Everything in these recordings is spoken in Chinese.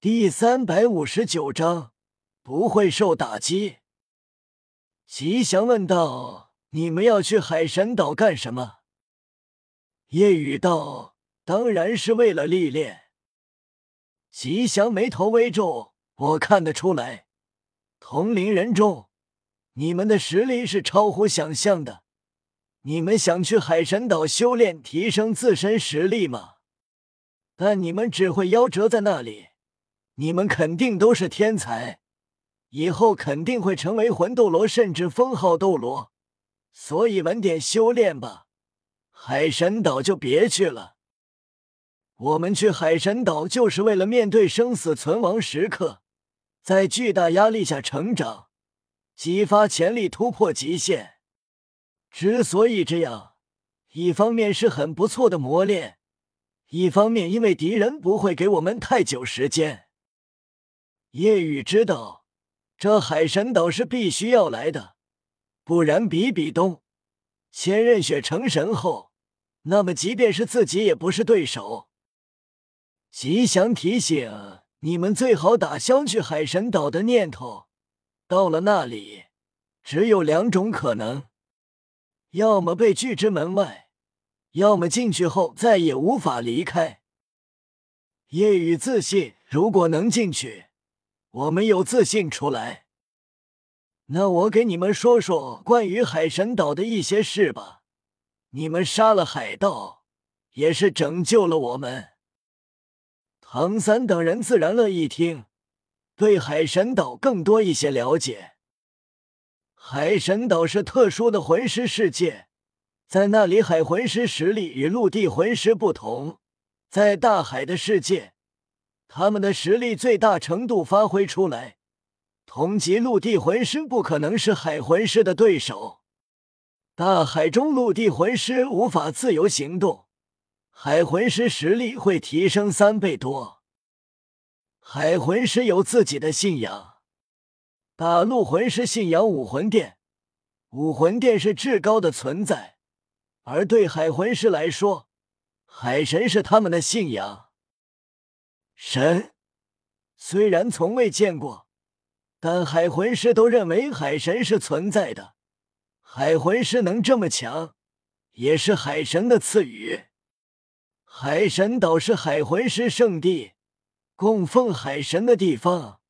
第三百五十九章不会受打击。吉祥问道：“你们要去海神岛干什么？”夜雨道：“当然是为了历练。”吉祥眉头微皱：“我看得出来，同龄人中，你们的实力是超乎想象的。你们想去海神岛修炼，提升自身实力吗？但你们只会夭折在那里。你们肯定都是天才，以后肯定会成为魂斗罗，甚至封号斗罗。所以稳点修炼吧，海神岛就别去了。”我们去海神岛就是为了面对生死存亡时刻，在巨大压力下成长，激发潜力，突破极限。之所以这样，一方面是很不错的磨练，一方面因为敌人不会给我们太久时间。夜雨知道，这海神岛是必须要来的，不然比比东、千仞雪成神后，那么即便是自己也不是对手。吉祥提醒你们，最好打消去海神岛的念头。到了那里，只有两种可能：要么被拒之门外，要么进去后再也无法离开。夜雨自信，如果能进去，我们有自信出来。那我给你们说说关于海神岛的一些事吧。你们杀了海盗，也是拯救了我们。唐三等人自然乐意听，对海神岛更多一些了解。海神岛是特殊的魂师世界，在那里海魂师实力与陆地魂师不同，在大海的世界，他们的实力最大程度发挥出来，同级陆地魂师不可能是海魂师的对手。大海中陆地魂师无法自由行动。海魂师实力会提升三倍多。海魂师有自己的信仰，大陆魂师信仰武魂殿，武魂殿是至高的存在。而对海魂师来说，海神是他们的信仰。神虽然从未见过，但海魂师都认为海神是存在的。海魂师能这么强，也是海神的赐予。海神岛是海魂师圣地，供奉海神的地方。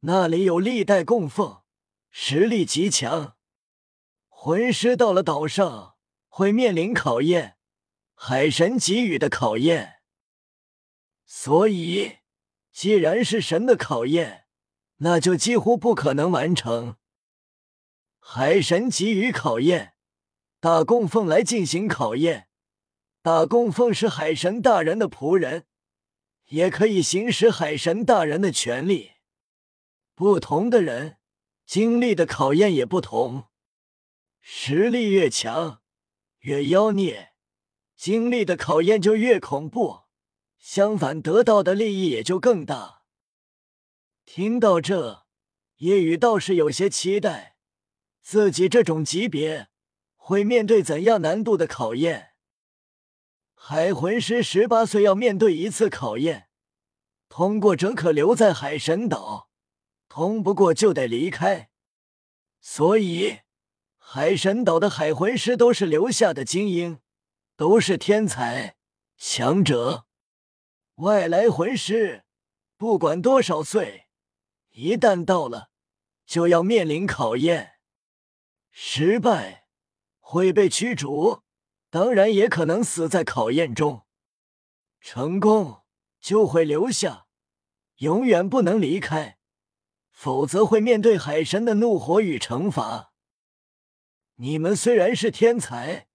那里有历代供奉，实力极强。魂师到了岛上会面临考验，海神给予的考验。所以，既然是神的考验，那就几乎不可能完成。海神给予考验，大供奉来进行考验。大供奉是海神大人的仆人，也可以行使海神大人的权利。不同的人经历的考验也不同，实力越强，越妖孽，经历的考验就越恐怖。相反，得到的利益也就更大。听到这，叶雨倒是有些期待，自己这种级别会面对怎样难度的考验。海魂师十八岁要面对一次考验，通过者可留在海神岛，通不过就得离开。所以，海神岛的海魂师都是留下的精英，都是天才强者。外来魂师不管多少岁，一旦到了，就要面临考验，失败会被驱逐。当然也可能死在考验中，成功就会留下，永远不能离开，否则会面对海神的怒火与惩罚。你们虽然是天才，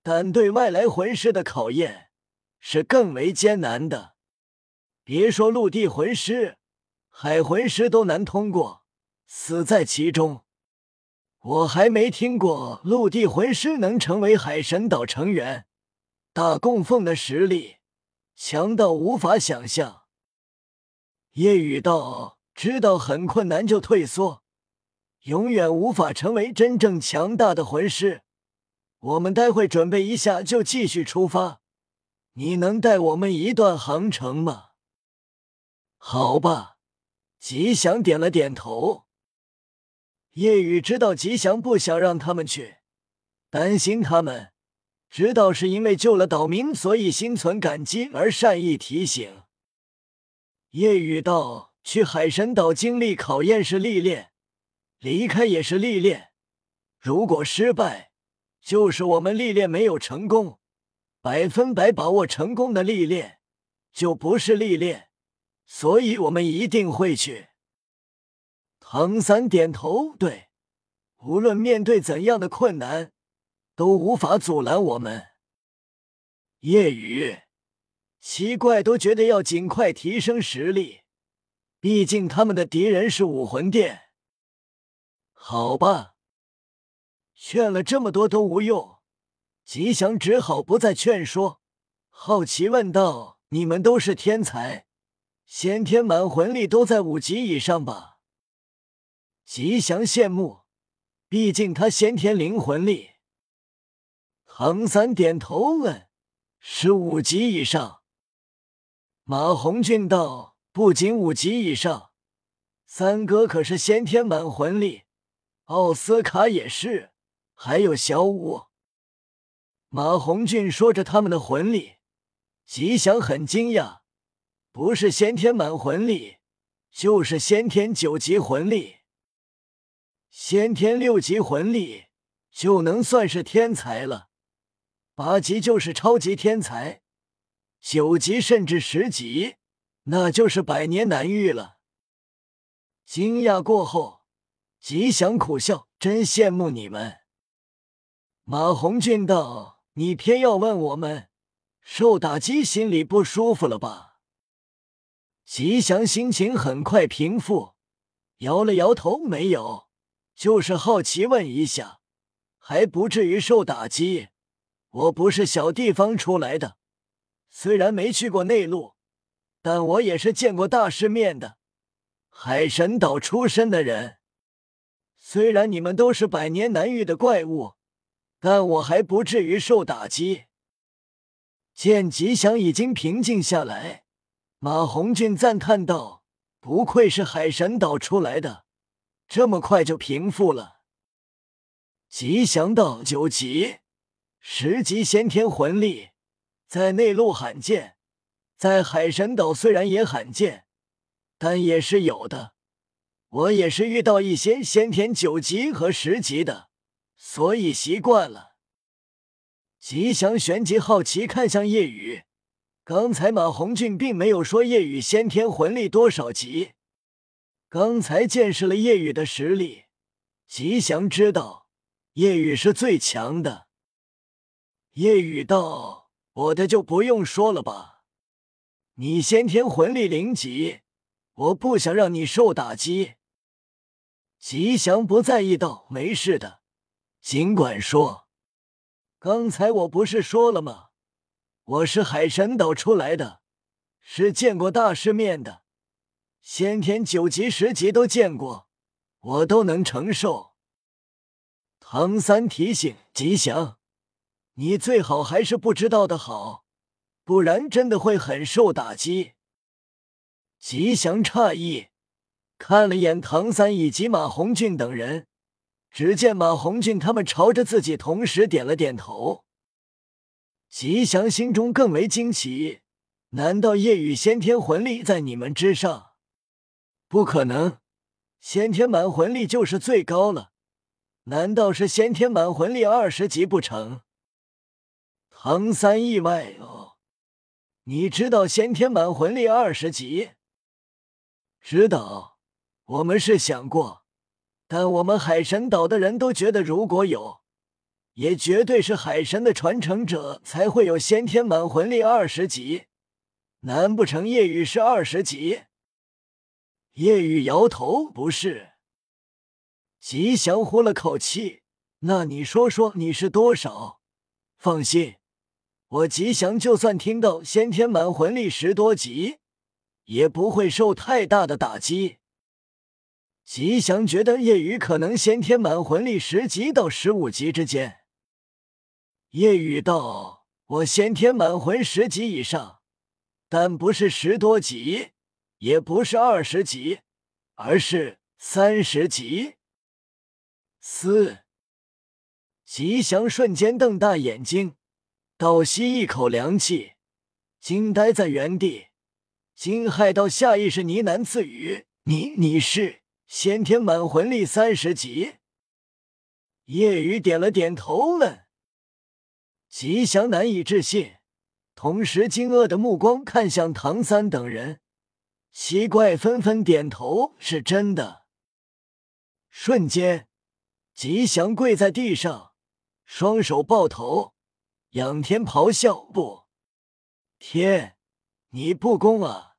但对外来魂师的考验是更为艰难的。别说陆地魂师，海魂师都难通过，死在其中。我还没听过陆地魂师能成为海神岛成员，大供奉的实力强到无法想象。夜雨道知道很困难就退缩，永远无法成为真正强大的魂师。我们待会准备一下就继续出发，你能带我们一段航程吗？好吧，吉祥点了点头。叶雨知道吉祥不想让他们去，担心他们，知道是因为救了岛民，所以心存感激而善意提醒。叶雨道：“去海神岛经历考验是历练，离开也是历练。如果失败，就是我们历练没有成功。百分百把握成功的历练，就不是历练。所以我们一定会去。”唐三点头，对，无论面对怎样的困难，都无法阻拦我们。夜雨。奇怪，都觉得要尽快提升实力，毕竟他们的敌人是武魂殿。好吧，劝了这么多都无用，吉祥只好不再劝说，好奇问道：“你们都是天才，先天满魂力都在五级以上吧？”吉祥羡慕，毕竟他先天灵魂力。唐三点头问：“是五级以上？”马红俊道：“不仅五级以上，三哥可是先天满魂力，奥斯卡也是，还有小五。”马红俊说着他们的魂力，吉祥很惊讶，不是先天满魂力，就是先天九级魂力，先天六级魂力就能算是天才了，八级就是超级天才。九级甚至十级，那就是百年难遇了。惊讶过后，吉祥苦笑：“真羡慕你们。”马红俊道：“你偏要问我们，受打击心里不舒服了吧？”吉祥心情很快平复，摇了摇头：“没有，就是好奇问一下，还不至于受打击。我不是小地方出来的。”虽然没去过内陆，但我也是见过大世面的。海神岛出身的人，虽然你们都是百年难遇的怪物，但我还不至于受打击。见吉祥已经平静下来，马红俊赞叹道：“不愧是海神岛出来的，这么快就平复了。”吉祥道：“九级，十级先天魂力。”在内陆罕见，在海神岛虽然也罕见，但也是有的。我也是遇到一些先天九级和十级的，所以习惯了。吉祥旋即好奇看向夜雨，刚才马红俊并没有说夜雨先天魂力多少级。刚才见识了夜雨的实力，吉祥知道夜雨是最强的。夜雨道。我的就不用说了吧，你先天魂力零级，我不想让你受打击。吉祥不在意道：“没事的，尽管说。刚才我不是说了吗？我是海神岛出来的，是见过大世面的，先天九级、十级都见过，我都能承受。”唐三提醒吉祥。你最好还是不知道的好，不然真的会很受打击。吉祥诧异，看了眼唐三以及马红俊等人，只见马红俊他们朝着自己同时点了点头。吉祥心中更为惊奇，难道夜雨先天魂力在你们之上？不可能，先天满魂力就是最高了，难道是先天满魂力二十级不成？唐三意外哦，你知道先天满魂力二十级？知道，我们是想过，但我们海神岛的人都觉得，如果有，也绝对是海神的传承者才会有先天满魂力二十级。难不成夜雨是二十级？夜雨摇头，不是。吉祥呼了口气，那你说说你是多少？放心。我吉祥就算听到先天满魂力十多级，也不会受太大的打击。吉祥觉得叶雨可能先天满魂力十级到十五级之间。叶雨道：“我先天满魂十级以上，但不是十多级，也不是二十级，而是三十级。四吉祥瞬间瞪大眼睛，倒吸一口凉气，惊呆在原地。惊骇到下意识呢喃自语：“你你是先天满魂力三十级？”叶雨点了点头，问：“吉祥难以置信，同时惊愕的目光看向唐三等人，奇怪纷纷点头：“是真的。”瞬间，吉祥跪在地上，双手抱头，仰天咆哮：“不，天，你不公啊！”